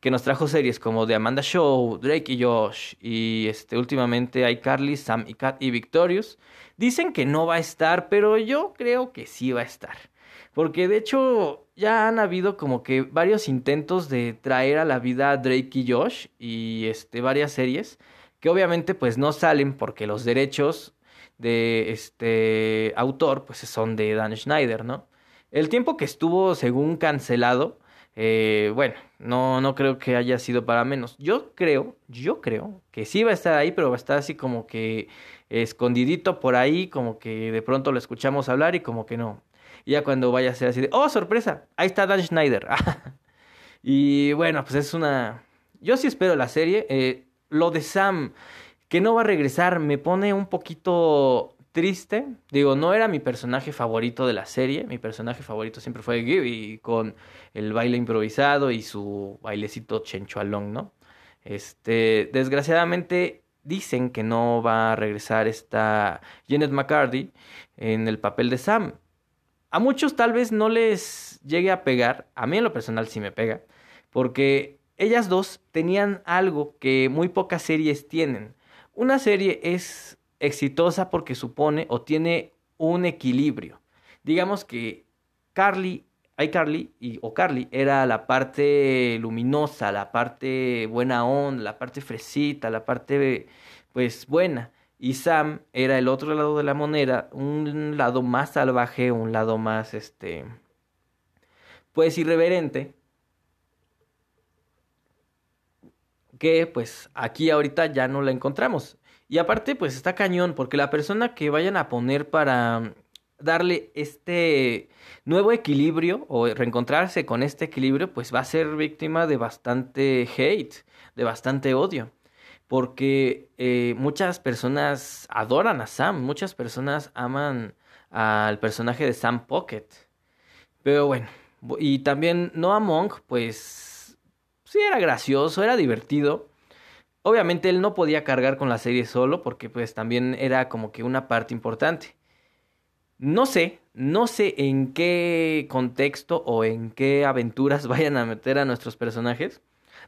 que nos trajo series como The Amanda Show, Drake y Josh, y este, últimamente iCarly, Sam y Cat y Victorious, dicen que no va a estar, pero yo creo que sí va a estar. Porque de hecho ya han habido como que varios intentos de traer a la vida a Drake y Josh y este, varias series que obviamente pues no salen porque los derechos de este autor, pues son de Dan Schneider, ¿no? El tiempo que estuvo según cancelado, eh, bueno, no, no creo que haya sido para menos. Yo creo, yo creo que sí va a estar ahí, pero va a estar así como que escondidito por ahí, como que de pronto lo escuchamos hablar y como que no. Y ya cuando vaya a ser así de, oh, sorpresa, ahí está Dan Schneider. y bueno, pues es una... Yo sí espero la serie. Eh, lo de Sam, que no va a regresar me pone un poquito triste. Digo, no era mi personaje favorito de la serie. Mi personaje favorito siempre fue Gibby con el baile improvisado y su bailecito chenchualón, ¿no? Este, desgraciadamente dicen que no va a regresar esta Janet McCarthy en el papel de Sam. A muchos tal vez no les llegue a pegar, a mí en lo personal sí me pega, porque ellas dos tenían algo que muy pocas series tienen. Una serie es exitosa porque supone o tiene un equilibrio. Digamos que Carly, iCarly y, o Carly era la parte luminosa, la parte buena onda, la parte fresita, la parte pues buena. Y Sam era el otro lado de la moneda, un lado más salvaje, un lado más este pues irreverente. que pues aquí ahorita ya no la encontramos. Y aparte pues está cañón porque la persona que vayan a poner para darle este nuevo equilibrio o reencontrarse con este equilibrio, pues va a ser víctima de bastante hate, de bastante odio. Porque eh, muchas personas adoran a Sam, muchas personas aman al personaje de Sam Pocket. Pero bueno, y también Noah Monk, pues sí era gracioso, era divertido. Obviamente él no podía cargar con la serie solo porque pues también era como que una parte importante. No sé, no sé en qué contexto o en qué aventuras vayan a meter a nuestros personajes.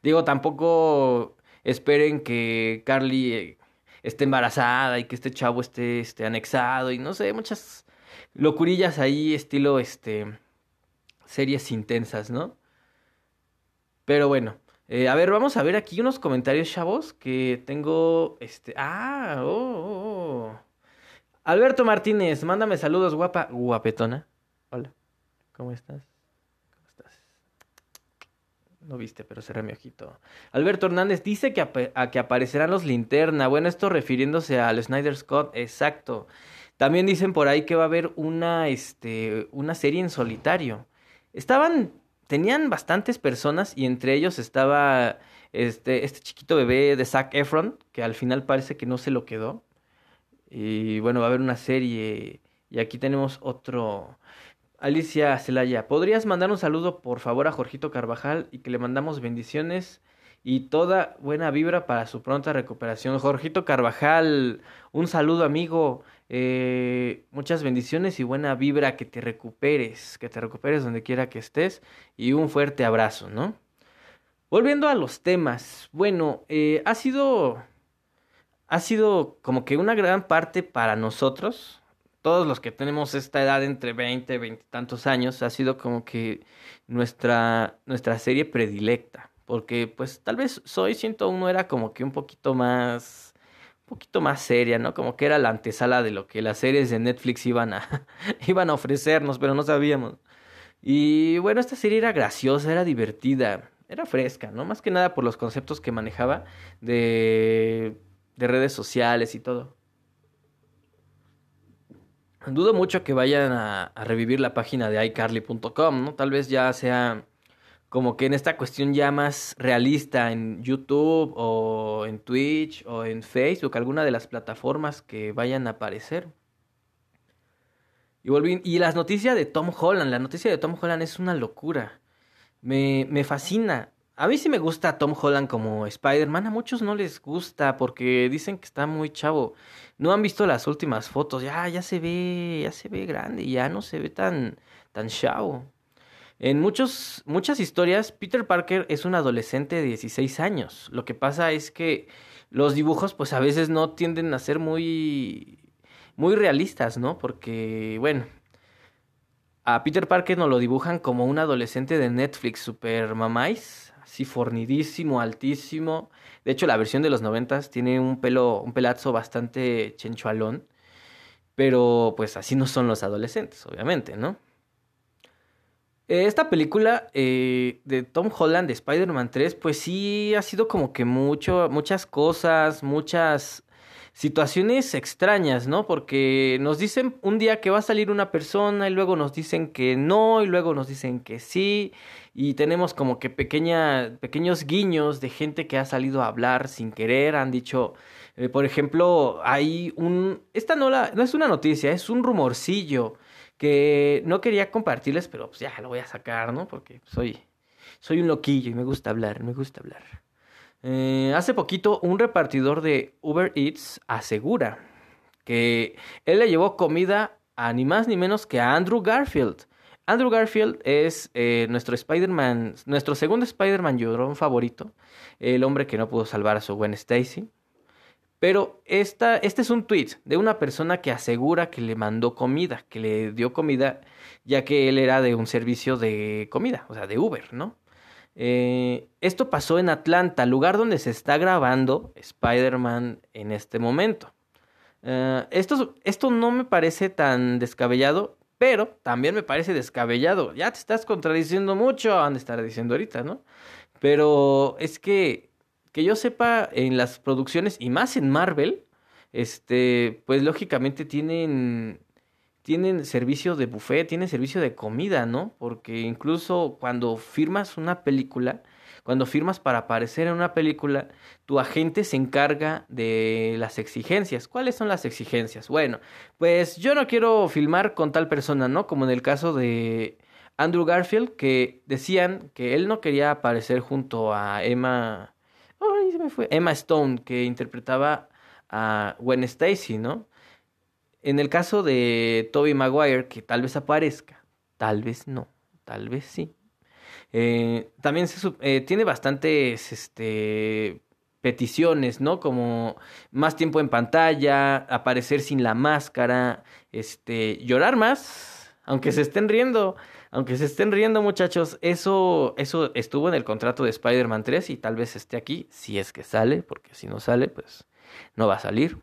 Digo, tampoco esperen que Carly eh, esté embarazada y que este chavo esté, esté anexado y no sé, muchas locurillas ahí estilo este series intensas, ¿no? Pero bueno, eh, a ver, vamos a ver aquí unos comentarios, chavos, que tengo, este, ah, oh, oh, oh. Alberto Martínez, mándame saludos, guapa, guapetona. Hola, ¿cómo estás? ¿Cómo estás? No viste, pero cerré mi ojito. Alberto Hernández dice que, a que aparecerán los linterna. Bueno, esto refiriéndose al Snyder Scott, exacto. También dicen por ahí que va a haber una, este, una serie en solitario. Estaban, tenían bastantes personas y entre ellos estaba este, este chiquito bebé de Zac Efron, que al final parece que no se lo quedó. Y bueno, va a haber una serie. Y aquí tenemos otro. Alicia Celaya, ¿podrías mandar un saludo por favor a Jorgito Carvajal y que le mandamos bendiciones y toda buena vibra para su pronta recuperación? Jorgito Carvajal, un saludo amigo. Eh, muchas bendiciones y buena vibra, que te recuperes, que te recuperes donde quiera que estés y un fuerte abrazo, ¿no? Volviendo a los temas, bueno, eh, ha sido, ha sido como que una gran parte para nosotros, todos los que tenemos esta edad entre 20 y 20 tantos años, ha sido como que nuestra, nuestra serie predilecta, porque pues tal vez Soy 101 era como que un poquito más poquito más seria, ¿no? Como que era la antesala de lo que las series de Netflix iban a, iban a ofrecernos, pero no sabíamos. Y bueno, esta serie era graciosa, era divertida, era fresca, ¿no? Más que nada por los conceptos que manejaba de, de redes sociales y todo. Dudo mucho que vayan a revivir la página de iCarly.com, ¿no? Tal vez ya sea como que en esta cuestión ya más realista en YouTube o en Twitch o en Facebook, alguna de las plataformas que vayan a aparecer. Y, volví, y las noticias de Tom Holland, la noticia de Tom Holland es una locura. Me, me fascina. A mí sí me gusta Tom Holland como Spider-Man, a muchos no les gusta porque dicen que está muy chavo. No han visto las últimas fotos, ya, ya se ve, ya se ve grande, ya no se ve tan, tan chavo. En muchos, muchas historias, Peter Parker es un adolescente de 16 años. Lo que pasa es que los dibujos, pues a veces no tienden a ser muy, muy realistas, ¿no? Porque, bueno, a Peter Parker nos lo dibujan como un adolescente de Netflix, super mamáis, así fornidísimo, altísimo. De hecho, la versión de los noventas tiene un pelo, un pelazo bastante chenchualón. Pero, pues así no son los adolescentes, obviamente, ¿no? Eh, esta película eh, de Tom Holland de Spider-Man 3, pues sí ha sido como que mucho, muchas cosas, muchas situaciones extrañas, ¿no? Porque nos dicen un día que va a salir una persona y luego nos dicen que no y luego nos dicen que sí y tenemos como que pequeños guiños de gente que ha salido a hablar sin querer, han dicho, eh, por ejemplo, hay un, esta no, la, no es una noticia, es un rumorcillo que no quería compartirles, pero pues ya lo voy a sacar, ¿no? Porque soy, soy un loquillo y me gusta hablar, me gusta hablar. Eh, hace poquito un repartidor de Uber Eats asegura que él le llevó comida a ni más ni menos que a Andrew Garfield. Andrew Garfield es eh, nuestro Spider-Man, nuestro segundo Spider-Man llorón favorito, el hombre que no pudo salvar a su buen Stacy. Pero esta, este es un tweet de una persona que asegura que le mandó comida, que le dio comida, ya que él era de un servicio de comida, o sea, de Uber, ¿no? Eh, esto pasó en Atlanta, lugar donde se está grabando Spider-Man en este momento. Eh, esto, esto no me parece tan descabellado, pero también me parece descabellado. Ya te estás contradiciendo mucho, han de estar diciendo ahorita, ¿no? Pero es que que yo sepa, en las producciones, y más en Marvel, este, pues lógicamente tienen tienen servicio de buffet, tienen servicio de comida, ¿no? Porque incluso cuando firmas una película, cuando firmas para aparecer en una película, tu agente se encarga de las exigencias. ¿Cuáles son las exigencias? Bueno, pues yo no quiero filmar con tal persona, ¿no? Como en el caso de Andrew Garfield, que decían que él no quería aparecer junto a Emma. Emma Stone, que interpretaba a Gwen Stacy, ¿no? En el caso de Toby Maguire, que tal vez aparezca, tal vez no, tal vez sí. Eh, también se, eh, tiene bastantes este, peticiones, ¿no? Como más tiempo en pantalla, aparecer sin la máscara, este, llorar más, aunque se estén riendo, aunque se estén riendo muchachos, eso, eso estuvo en el contrato de Spider-Man 3 y tal vez esté aquí, si es que sale, porque si no sale, pues no va a salir.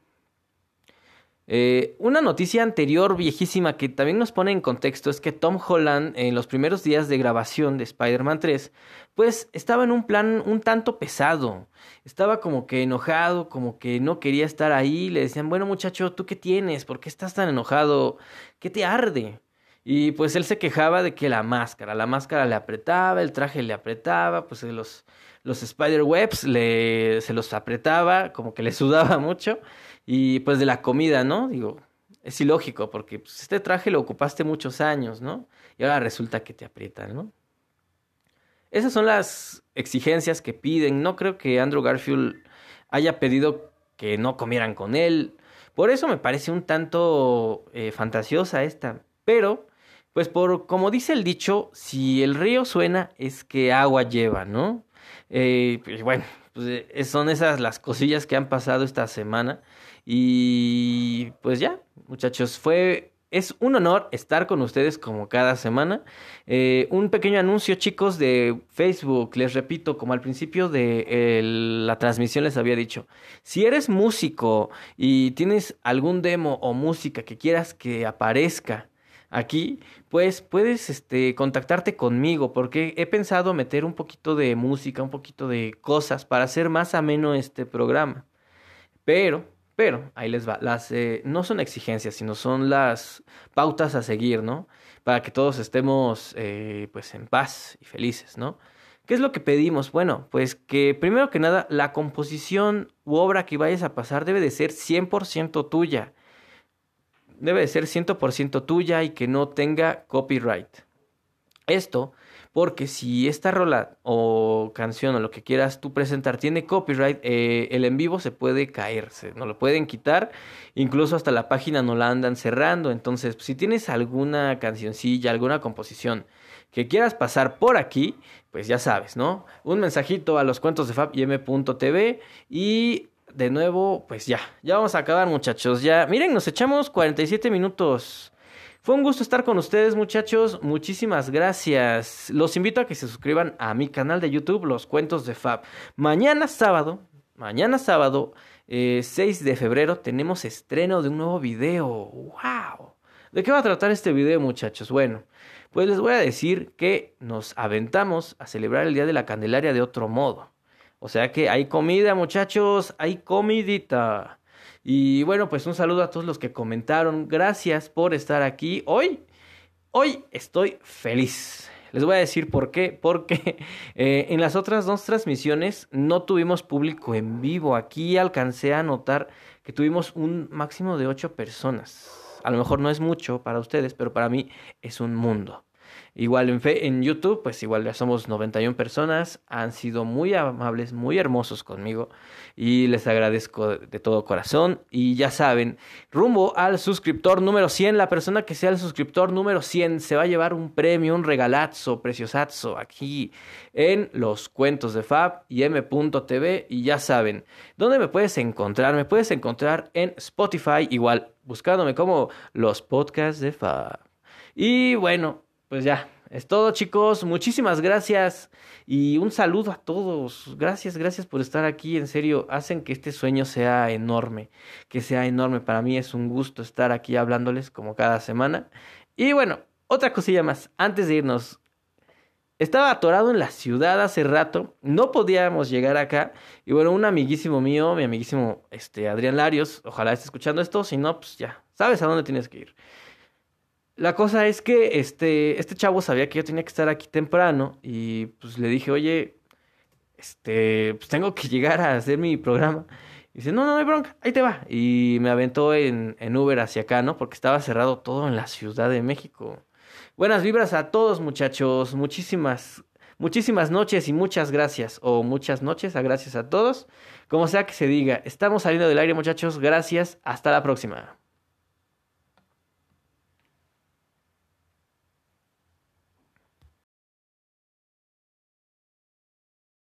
Eh, una noticia anterior viejísima que también nos pone en contexto es que Tom Holland en los primeros días de grabación de Spider-Man 3 pues estaba en un plan un tanto pesado, estaba como que enojado, como que no quería estar ahí, le decían, bueno muchacho, ¿tú qué tienes? ¿Por qué estás tan enojado? ¿Qué te arde? Y pues él se quejaba de que la máscara, la máscara le apretaba, el traje le apretaba, pues los, los spider webs le, se los apretaba, como que le sudaba mucho. Y pues de la comida, ¿no? Digo, es ilógico porque pues, este traje lo ocupaste muchos años, ¿no? Y ahora resulta que te aprietan, ¿no? Esas son las exigencias que piden. No creo que Andrew Garfield haya pedido que no comieran con él. Por eso me parece un tanto eh, fantasiosa esta. Pero, pues por como dice el dicho, si el río suena es que agua lleva, ¿no? Pues bueno, pues, eh, son esas las cosillas que han pasado esta semana. Y pues ya, muchachos, fue es un honor estar con ustedes como cada semana. Eh, un pequeño anuncio, chicos, de Facebook. Les repito, como al principio de la transmisión les había dicho, si eres músico y tienes algún demo o música que quieras que aparezca aquí, pues puedes este, contactarte conmigo porque he pensado meter un poquito de música, un poquito de cosas para hacer más ameno este programa. Pero pero ahí les va, las eh, no son exigencias, sino son las pautas a seguir, ¿no? Para que todos estemos eh, pues en paz y felices, ¿no? ¿Qué es lo que pedimos? Bueno, pues que primero que nada la composición u obra que vayas a pasar debe de ser 100% tuya. Debe de ser 100% tuya y que no tenga copyright. Esto porque si esta rola o canción o lo que quieras tú presentar tiene copyright, eh, el en vivo se puede caerse, no lo pueden quitar, incluso hasta la página no la andan cerrando. Entonces, si tienes alguna cancioncilla, alguna composición que quieras pasar por aquí, pues ya sabes, ¿no? Un mensajito a los cuentos de Fab y de nuevo, pues ya, ya vamos a acabar muchachos, ya, miren, nos echamos 47 minutos. Fue un gusto estar con ustedes, muchachos. Muchísimas gracias. Los invito a que se suscriban a mi canal de YouTube, Los Cuentos de Fab. Mañana sábado, mañana sábado, 6 eh, de febrero, tenemos estreno de un nuevo video. ¡Wow! ¿De qué va a tratar este video, muchachos? Bueno, pues les voy a decir que nos aventamos a celebrar el Día de la Candelaria de otro modo. O sea que hay comida, muchachos, hay comidita. Y bueno, pues un saludo a todos los que comentaron. Gracias por estar aquí. Hoy, hoy estoy feliz. Les voy a decir por qué. Porque eh, en las otras dos transmisiones no tuvimos público en vivo. Aquí alcancé a notar que tuvimos un máximo de ocho personas. A lo mejor no es mucho para ustedes, pero para mí es un mundo. Igual en, en YouTube, pues igual ya somos 91 personas. Han sido muy amables, muy hermosos conmigo. Y les agradezco de todo corazón. Y ya saben, rumbo al suscriptor número 100. La persona que sea el suscriptor número 100 se va a llevar un premio, un regalazo, preciosazo aquí en los cuentos de Fab y M.tv. Y ya saben, ¿dónde me puedes encontrar? Me puedes encontrar en Spotify, igual buscándome como los podcasts de Fab. Y bueno, pues ya, es todo chicos, muchísimas gracias y un saludo a todos. Gracias, gracias por estar aquí, en serio, hacen que este sueño sea enorme, que sea enorme. Para mí es un gusto estar aquí hablándoles como cada semana. Y bueno, otra cosilla más, antes de irnos. Estaba atorado en la ciudad hace rato, no podíamos llegar acá. Y bueno, un amiguísimo mío, mi amiguísimo este, Adrián Larios, ojalá esté escuchando esto, si no, pues ya, sabes a dónde tienes que ir la cosa es que este, este chavo sabía que yo tenía que estar aquí temprano y pues le dije, oye, este, pues tengo que llegar a hacer mi programa. Y dice, no, no, no hay bronca, ahí te va. Y me aventó en, en Uber hacia acá, ¿no? Porque estaba cerrado todo en la Ciudad de México. Buenas vibras a todos, muchachos. Muchísimas, muchísimas noches y muchas gracias. O muchas noches, a gracias a todos. Como sea que se diga, estamos saliendo del aire, muchachos. Gracias. Hasta la próxima.